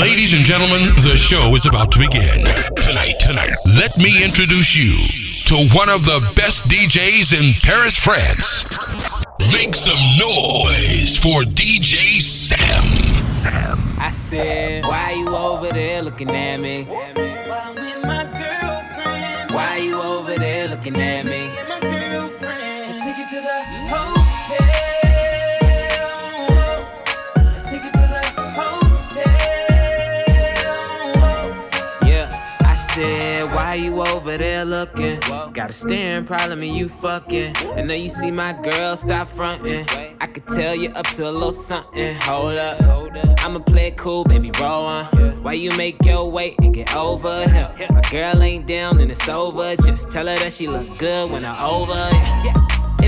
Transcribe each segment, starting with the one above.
Ladies and gentlemen, the show is about to begin. Tonight, tonight, let me introduce you to one of the best DJs in Paris, France. Make some noise for DJ Sam. I said, why you over there looking at me? Over there looking? Got a staring problem and you fucking. I know you see my girl, stop fronting. I could tell you up to a little something. Hold up, I'ma play it cool, baby, roll on. Why you make your way and get over him? My girl ain't down and it's over. Just tell her that she look good when I'm over. Yeah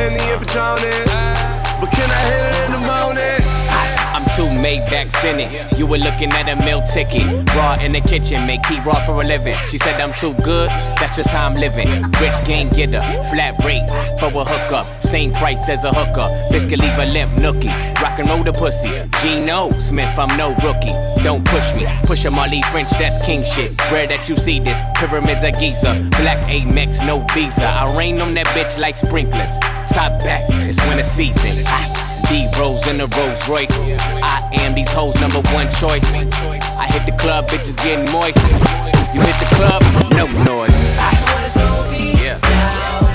Henny and But can I hit it in the morning? I'm too Maybach sinning. You were looking at a meal ticket. Raw in the kitchen, make tea raw for a living. She said I'm too good, that's just how I'm living. Rich game getter, flat rate for a hookup. Same price as a hooker. Biscuit leave a limp nookie. Rock and roll the pussy. Gino Smith, I'm no rookie. Don't push me. Push a Marley French, that's king shit. Rare that you see this. Pyramids of Giza. Black Amex, no visa. I rain on that bitch like sprinklers. Top back, it's winter season. D Rose in the Rolls Royce. I am these hoes' number one choice. I hit the club, bitches getting moist. You hit the club, no noise. I, Yeah.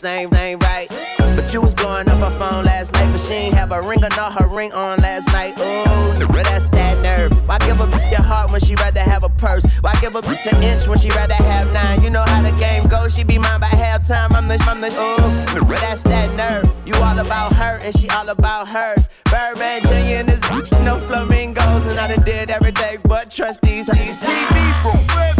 These names ain't right. But you was blowing up her phone last night, but she ain't have a ring or not her ring on last night. Ooh, but that's that nerve. Why give a bitch your heart when she rather have a purse? Why give a bitch an inch when she rather have nine? You know how the game goes, she be mine by halftime. I'm the, I'm the, ooh, but that's that nerve. You all about her and she all about hers. Birdman Jr. and this bitch, no flamingos, and I done did every day but trust these. See me from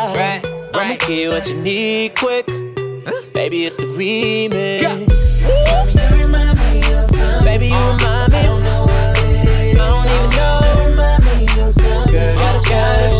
Right, right. I'ma give you what you need quick. Baby, it's the remix. Baby, you remind me of something. Baby, you remind me. I don't know what it is. I don't even know. You remind me of something. Girl, gotta, gotta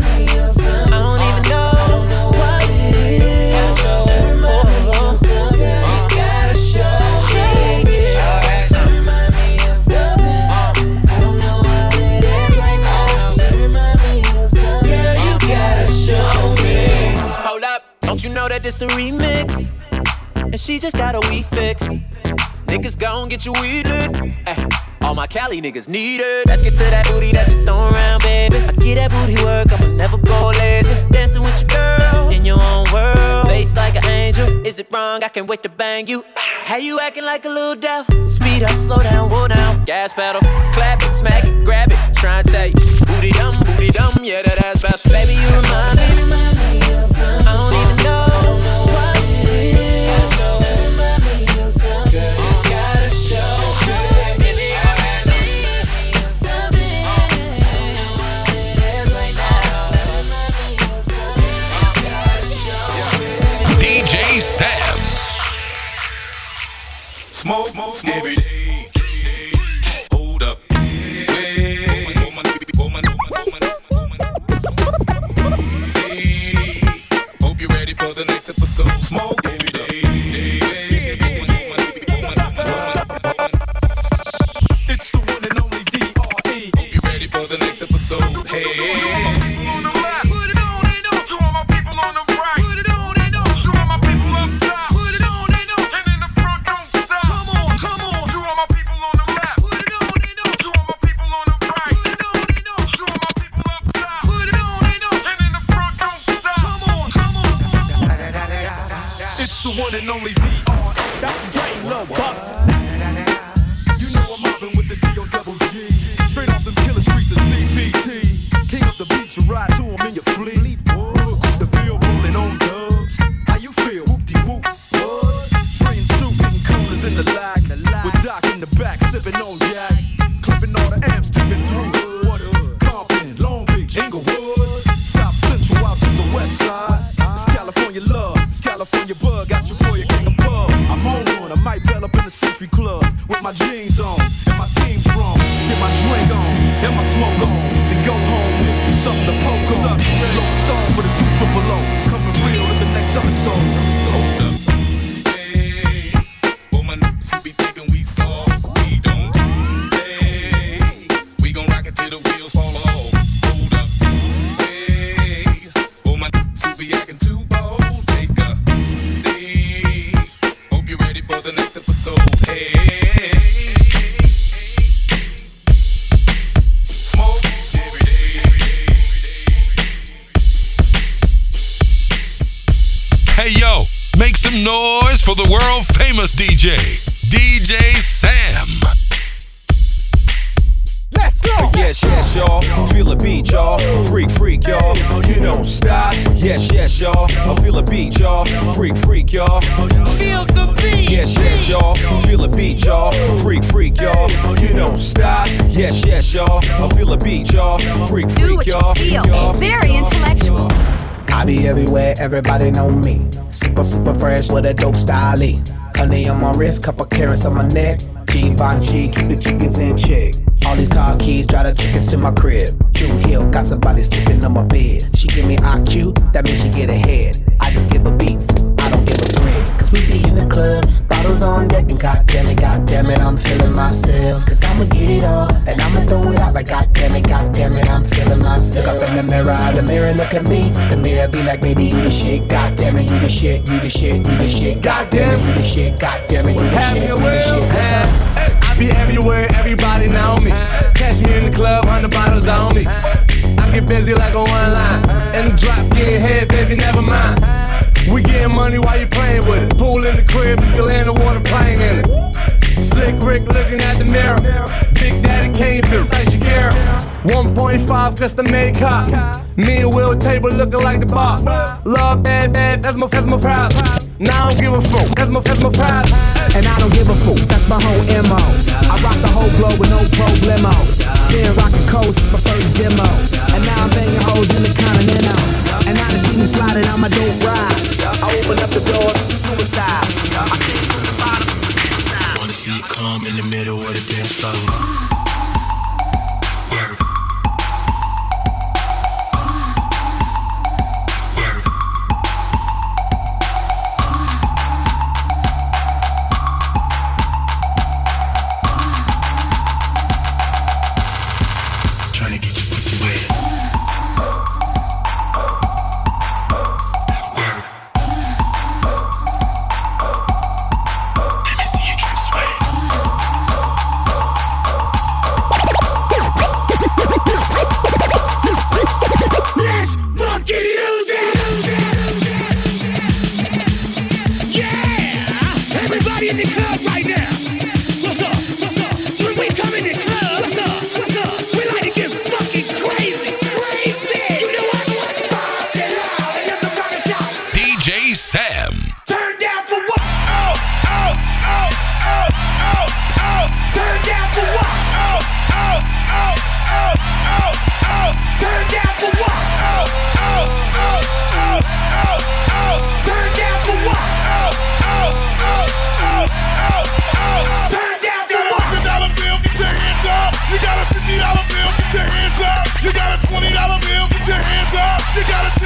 Just got a wee fix. Niggas gon' get you weed lit. Eh, Ay, all my Cali niggas need it. Let's get to that booty that you throwin' around, baby. I get that booty work, I'ma never go lazy. Dancing with your girl in your own world. Face like an angel. Is it wrong? I can't wait to bang you. How you acting like a little devil? Speed up, slow down, whoa down. Gas pedal, clap it, smack it, grab it. Try and tell you, booty dumb, booty dumb. Yeah, that ass bounce, baby. You remind me. Smoke, smoke, every day. The next episode. Hey. Hey yo, make some noise for the world famous DJ, DJ Sam. Yes, yes, y'all. Feel the beat, y'all. Freak, freak, y'all. You don't stop. Yes, yes, y'all. I feel the beat, y'all. Freak, freak, y'all. Feel the beat. Yes, yes, y'all. Feel the beat, y'all. Freak, freak, y'all. You don't stop. Yes, yes, y'all. I feel the beat, y'all. Freak, freak, you y'all. feel. Y'all. Very intellectual. I be everywhere, everybody know me. Super, super fresh with a dope style. Honey on my wrist, couple carrots on my neck. Givenchy, keep the chickens in check. All these car keys, drive the chickens to my crib. Drew Hill, got somebody sleeping on my bed. She give me IQ, that means she get ahead. I just give her beats, I don't give a bread. Cause we be in the club, bottles on deck, and goddamn it, goddamn it, I'm feeling myself. Cause I'ma get it all, and I'ma throw it out like goddamn it, goddamn it, I'm feeling myself. Look up in the mirror, the mirror look at me. The mirror be like, baby, you the shit, goddamn it, you the shit, you the shit, you the shit, goddamn it, you the shit, goddamn it, you the shit, you the shit. Be everywhere, everybody know me. Catch me in the club, hundred bottles on me. I get busy like a one line. And the drop get head, baby, never mind. We getting money while you playing with it. Pool in the crib, you can land a water plane in it. Slick Rick looking at the mirror. Came like Shakira. 1.5 custom made cop. Me and Will table looking like the bar. Love bad, bad, that's my, that's my problem. Now I don't give a fuck, that's my, that's my. And I don't give a fuck, that's my whole MO. I rock the whole globe with no problemo. Been rockin' coast, my first demo. And now I'm banging hoes in the continental. And now see me sliding on my dope ride. You gotta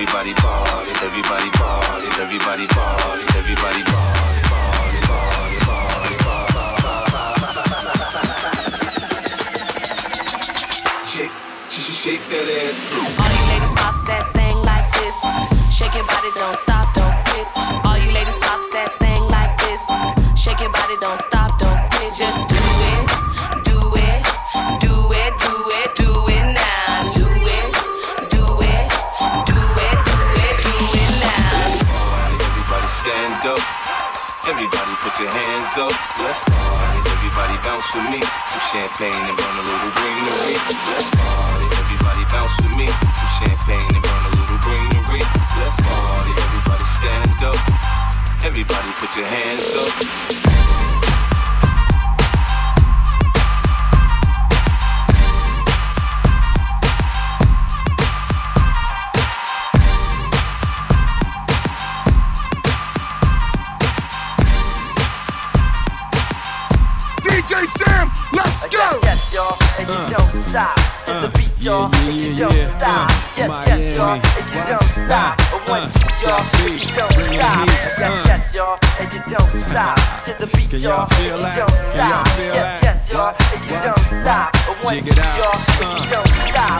Everybody party. Everybody party. Everybody party. Everybody party. Party. Party. Party. Shake, shake, shake that ass. All you ladies pop that thing like this. Shake your body, don't stop, stand up. Everybody put your hands up. Let's party. Everybody bounce with me. Some champagne and burn a little greenery. Let's party. Everybody bounce with me. Some champagne and burn a little greenery. Let's party. Everybody stand up. Everybody put your hands up. You don't stop. To the beat, y'all, and you don't stop. Yes, yes, y'all, and you don't stop. One, y'all, and you don't stop. Yes, yes, y'all, and you don't stop. To the beat, y'all, and you don't stop. Yes, yes, y'all, and you don't stop. One, y'all, and you don't stop.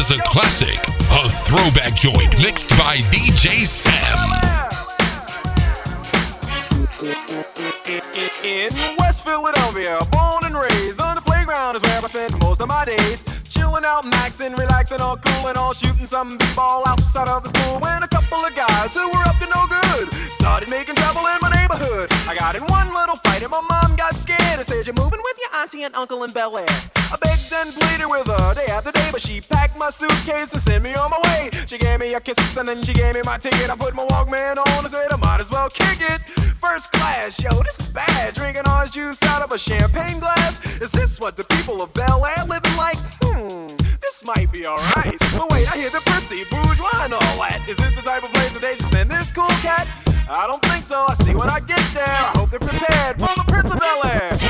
is a classic, a throwback joint mixed by DJ Sam. In West Philadelphia, born and raised on the playground is where I spend most of my days. Chilling out, maxing, relaxing, all cool and all shooting some ball outside of the school. When a couple of guys who were up to no good started making trouble in my neighborhood. I got in one little fight and my mom got scared and said, You're moving with your auntie and uncle in Bel Air. And pleaded with her day after day, but she packed my suitcase and sent me on my way. She gave me a kiss and then she gave me my ticket. I put my Walkman on and said I might as well kick it. First class, yo, this is bad. Drinking orange juice out of a champagne glass. Is this what the people of Bel Air living like? Hmm, this might be alright. But wait, I hear the prissy bourgeois and all that. Is this the type of place that they just send this cool cat? I don't think so. I see when I get there. I hope they're prepared for the Prince of Bel Air.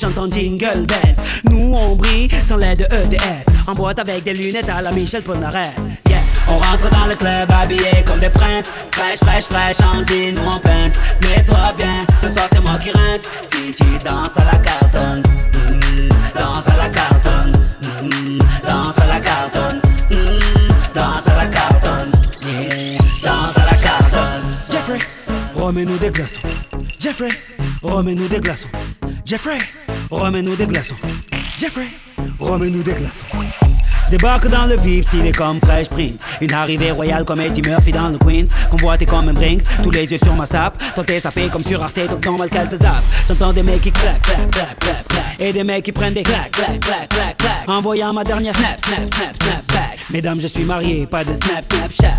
j'entends Jingle Bells. Nous, on brille sans l'aide de EDF. En boîte avec des lunettes à la Michel Polnareff. Yeah. On rentre dans le club habillé comme des princes. Fraîche, fraîche, fraîche, en jean ou en pince. Mets-toi bien, ce soir c'est moi qui rince. Si tu danses à la cartonne, danse à la cartonne, mm, danse à la cartonne, mm, danse à la cartonne, yeah, danse à la cartonne. Jeffrey, remets-nous des glaçons. Jeffrey, remets-nous des glaçons. Jeffrey, remets-nous des glaçons. Jeffrey, remets-nous des glaçons. Débarque dans le VIP, stylé comme Fresh Prince. Une arrivée royale comme Eddie Murphy dans le Queens. Convoité comme un Brinks, tous les yeux sur ma sape. Toi t'es sapé comme sur Arte, donc normal qu'elle te zappe. J'entends des mecs qui claquent, claquent, claquent, claquent, claquent. Et des mecs qui prennent des claques, claques, claques, claques, claques. Envoyant ma dernière snap, snap, snap, snap back. Mesdames, je suis marié, pas de snap, snapchat.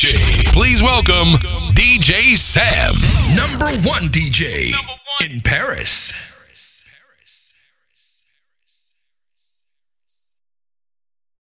DJ. Please welcome DJ Sam. Number one DJ in Paris.